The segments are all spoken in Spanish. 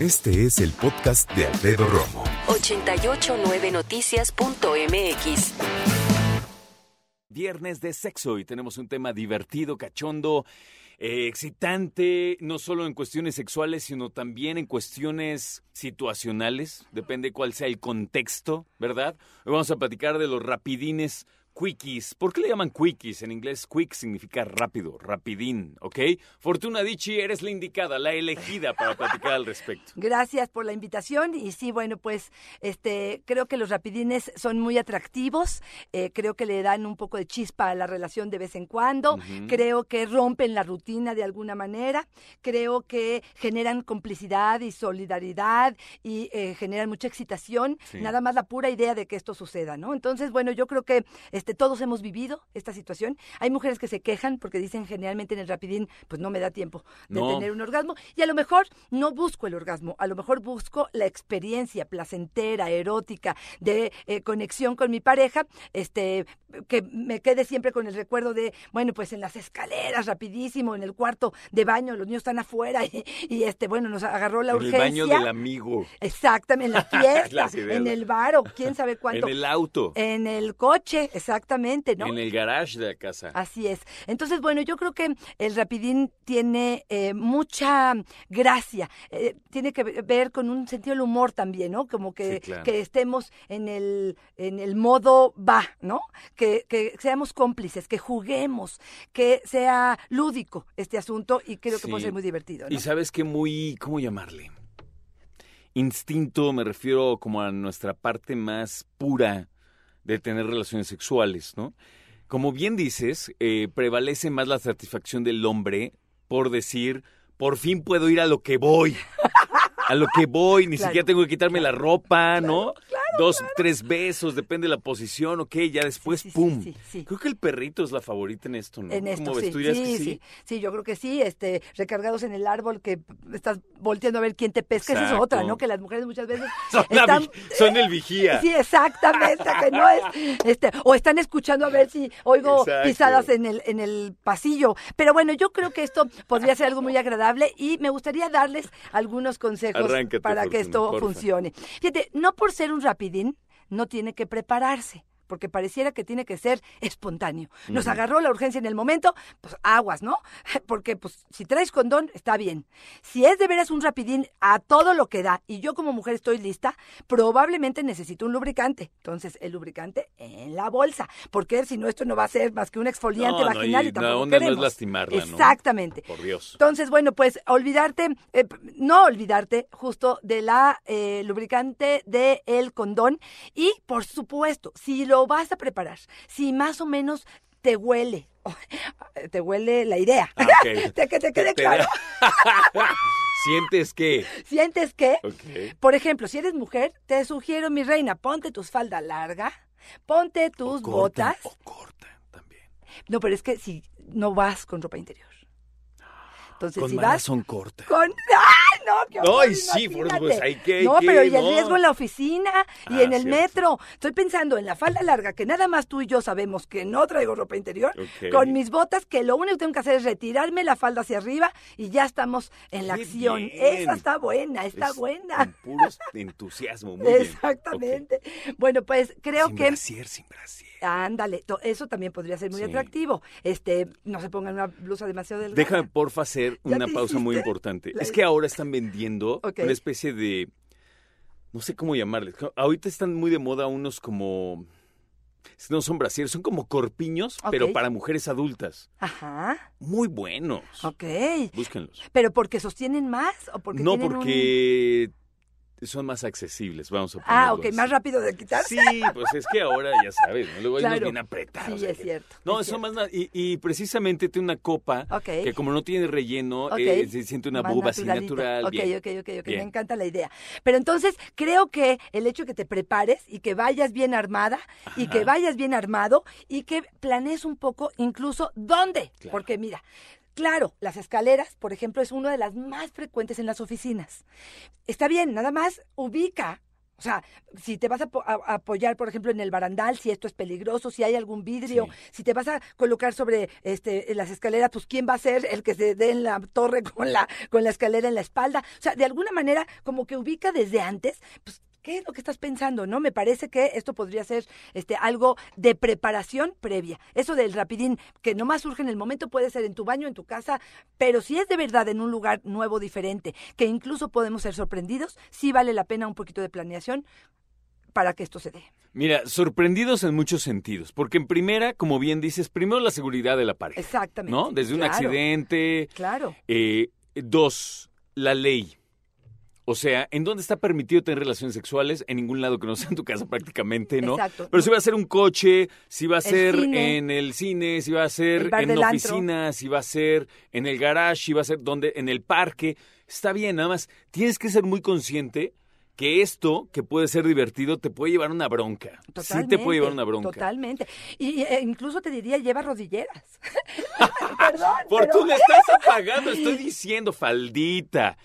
Este es el podcast de Alfredo Romo. 889noticias.mx. Viernes de sexo y tenemos un tema divertido, cachondo, eh, excitante, no solo en cuestiones sexuales, sino también en cuestiones situacionales, depende cuál sea el contexto, ¿verdad? Hoy vamos a platicar de los rapidines quickies. ¿Por qué le llaman quickies? En inglés, quick significa rápido, rapidín, ¿ok? Fortuna Dichi, eres la indicada, la elegida para platicar al respecto. Gracias por la invitación y sí, bueno, pues este creo que los rapidines son muy atractivos, eh, creo que le dan un poco de chispa a la relación de vez en cuando, creo que rompen la rutina de alguna manera, creo que generan complicidad y solidaridad y eh, generan mucha excitación, Sí. nada más la pura idea de que esto suceda, ¿no? Entonces, bueno, yo creo que este todos hemos vivido esta situación. Hay mujeres que se quejan porque dicen generalmente en el rapidín, pues no me da tiempo de No. tener un orgasmo y a lo mejor no busco el orgasmo, a lo mejor busco la experiencia placentera, erótica, de eh, conexión con mi pareja, este que me quede siempre con el recuerdo de, bueno, pues en las escaleras rapidísimo, en el cuarto de baño, los niños están afuera y, y, este bueno, nos agarró la en el urgencia. baño del amigo, Exactamente, en la fiesta, en el bar o quién sabe cuánto. en el auto, En el coche, exactamente, ¿no? en el garage de la casa. Así es. Entonces, bueno, yo creo que el rapidín tiene eh, mucha gracia, eh, tiene que ver con un sentido del humor también, ¿no? Como que, Sí, claro. que estemos en el, en el modo va, ¿no? Que, que seamos cómplices, que juguemos, que sea lúdico este asunto y creo que Sí. puede ser muy divertido, ¿no? Y sabes que muy, ¿cómo llamarle? Instinto, me refiero como a nuestra parte más pura de tener relaciones sexuales, ¿no? Como bien dices, eh, prevalece más la satisfacción del hombre por decir, por fin puedo ir a lo que voy. A lo que voy, ni Claro, siquiera tengo que quitarme la ropa, ¿no? claro, Dos, tres besos, depende de la posición, ok, ya después, sí, sí, ¡pum! sí. Creo que el perrito es la favorita en esto, ¿no? En esto, ¿Cómo ves? ¿Tú que sí, sí, yo creo que sí, este, recargados en el árbol que estás volteando a ver quién te pesca, esa es otra, ¿no? Que las mujeres muchas veces Son, la están, vi- son el vigía. Sí, exactamente, que no es, este, o están escuchando a ver si oigo Exacto. pisadas en el, en el pasillo. Pero bueno, yo creo que esto podría ser algo muy agradable y me gustaría darles algunos consejos Arráncate, para que esto funcione. Fíjate, no por ser un no tiene que prepararse. Porque pareciera que tiene que ser espontáneo. Nos agarró la urgencia en el momento, pues aguas, ¿no? Porque pues si traes condón, está bien. Si es de veras un rapidín a todo lo que da y yo como mujer estoy lista, probablemente necesito un lubricante. Entonces, el lubricante en la bolsa. Porque si no, esto no va a ser más que un exfoliante No, no, vaginal y y tampoco la onda no es lastimarla, ¿no? Exactamente. Por Dios. Entonces, bueno, pues olvidarte, eh, no olvidarte justo de la eh, lubricante del el condón y, por supuesto, si lo vas a preparar, si más o menos te huele, te huele la idea, Ah, ok. Te- que te quede Te claro, ¿Sientes que? sientes que, por ejemplo, si eres mujer, te sugiero, mi reina, ponte tus falda larga, ponte tus O botas. O corta también. No, pero es que si no vas con ropa interior. Entonces, Con si vas son cortas. Con... ¡Ay, no! qué No, horror, y sí, por- pues, hay que- No, pero y el no. riesgo en la oficina y Ah, en el cierto. metro. Estoy pensando en la falda larga, que nada más tú y yo sabemos que no traigo ropa interior, con mis botas, que lo único que tengo que hacer es retirarme la falda hacia arriba y ya estamos en la Qué acción. bien. Esa está buena, está Es buena. Con puro entusiasmo, muy bien. Exactamente. Bueno, pues creo Sin que... brasier, sin brasier. Ándale, eso también podría ser muy Sí. atractivo. Este, no se pongan una blusa demasiado delgada. Déjame, porfa, hacer una pausa muy importante. la- Es que ahora están vendiendo una especie de... No sé cómo llamarles. Ahorita están muy de moda unos como... No son brasieres, son como corpiños, pero para mujeres adultas. Ajá, Muy buenos. ok. Búsquenlos. ¿Pero porque sostienen más o porque No, tienen un- porque son más accesibles, vamos a Ah, ponerlo ok, así. más rápido de quitarse. Sí, pues es que ahora ya sabes, ¿no? luego hay unos bien apretados. Sí, es que- cierto, No, es son cierto. más y, y precisamente tiene una copa Ok. que como no tiene relleno, Ok. eh, se siente una Más buba así natural. Ok, bien. ok, ok, ok, me encanta la idea. Pero entonces creo que el hecho de que te prepares y que vayas bien armada y que vayas bien armado y que planees un poco incluso dónde. Claro. Porque mira, Claro, las escaleras, por ejemplo, es una de las más frecuentes en las oficinas. Está bien, nada más ubica. O sea, si te vas a, apo- a- a apoyar, por ejemplo, en el barandal, si esto es peligroso, si hay algún vidrio, Sí. si te vas a colocar sobre este, las escaleras, pues quién va a ser el que se dé en la torre con la, con la escalera en la espalda. O sea, de alguna manera, como que ubica desde antes, pues, ¿qué es lo que estás pensando? ¿No? Me parece que esto podría ser este, algo de preparación previa. Eso del rapidín, que nomás surge en el momento, puede ser en tu baño, en tu casa, pero si es de verdad en un lugar nuevo, diferente, que incluso podemos ser sorprendidos, sí vale la pena un poquito de planeación para que esto se dé. Mira, sorprendidos en muchos sentidos, porque en primera, como bien dices, primero la seguridad de la pareja. Exactamente. ¿No? Desde un accidente. Claro. Eh, dos, la ley. O sea, ¿en dónde está permitido tener relaciones sexuales? En ningún lado que no sea en tu casa prácticamente, ¿no? Exacto. Pero si va a ser un coche, si va a ser en el cine, si va a ser en la oficina, si va a ser en el garage, si va a ser donde, en el parque. Está bien, nada más tienes que ser muy consciente que esto, que puede ser divertido, te puede llevar una bronca. Totalmente. Sí te puede llevar una bronca. Totalmente. Y eh, incluso te diría, lleva rodilleras. Perdón. Por pero- tú le estás apagando, estoy diciendo, faldita.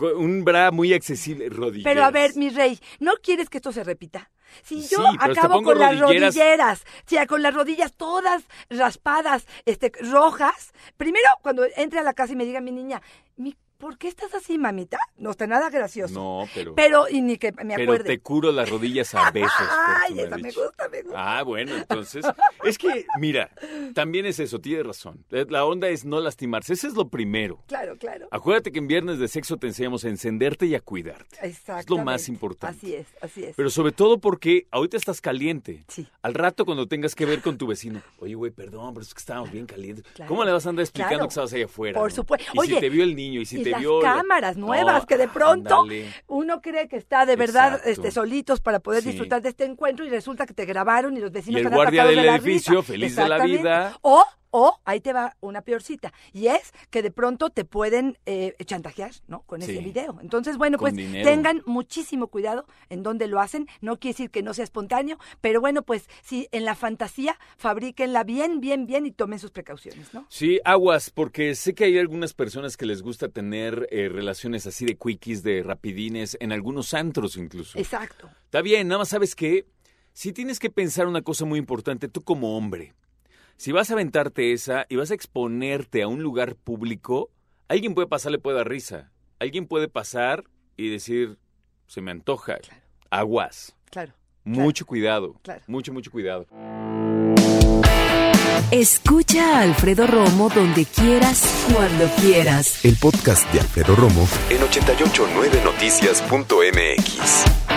Un bra muy accesible, rodilleras. Pero a ver, mi rey, ¿no quieres que esto se repita? Si yo acabo con las rodilleras. rodilleras, o sea, con las rodillas todas raspadas, este, rojas, primero cuando entre a la casa y me diga mi niña, mi, ¿por qué estás así, mamita? No está nada gracioso. No, pero... Pero, y ni que me Pero acuerde. te curo las rodillas a besos. Ay, esa me gusta, me gusta. Ah, bueno, entonces. Es que, mira, también es eso, tienes razón. Eh, La onda es no lastimarse. Ese es lo primero. Claro, claro. Acuérdate que en Viernes de Sexo te enseñamos a encenderte y a cuidarte. Exactamente. Es lo más importante. Así es, así es. Pero sobre todo porque ahorita estás caliente. Sí. Al rato cuando tengas que ver con tu vecino, oye, güey, perdón, pero es que estábamos bien calientes. Claro. ¿Cómo le vas a andar explicando Claro. que estabas allá afuera? Por no? supuesto. Y Oye, si te vio el niño, y si y te las cámaras nuevas No, que de pronto ándale. uno cree que está de verdad Exacto. este solitos para poder Sí. disfrutar de este encuentro y resulta que te grabaron y los vecinos Y el están guardia del de la edificio, risa. feliz de la vida. O o ahí te va una peorcita y es que de pronto te pueden eh, chantajear, ¿no? Con ese video. Entonces, bueno, Con pues dinero. tengan muchísimo cuidado en dónde lo hacen. No quiere decir que no sea espontáneo, pero bueno, pues si en la fantasía fabríquenla bien, bien, bien y tomen sus precauciones, ¿no? Sí, aguas, porque sé que hay algunas personas que les gusta tener eh, relaciones así de quickies, de rapidines, en algunos antros incluso. Exacto. Está bien, nada más sabes que si tienes que pensar una cosa muy importante, tú como hombre, si vas a aventarte esa y vas a exponerte a un lugar público, alguien puede pasar, le puede dar risa. Alguien puede pasar y decir, se me antoja. Aguas. Claro. Mucho cuidado. Claro. Mucho, mucho cuidado. Escucha a Alfredo Romo donde quieras, cuando quieras. El podcast de Alfredo Romo en 889noticias.mx.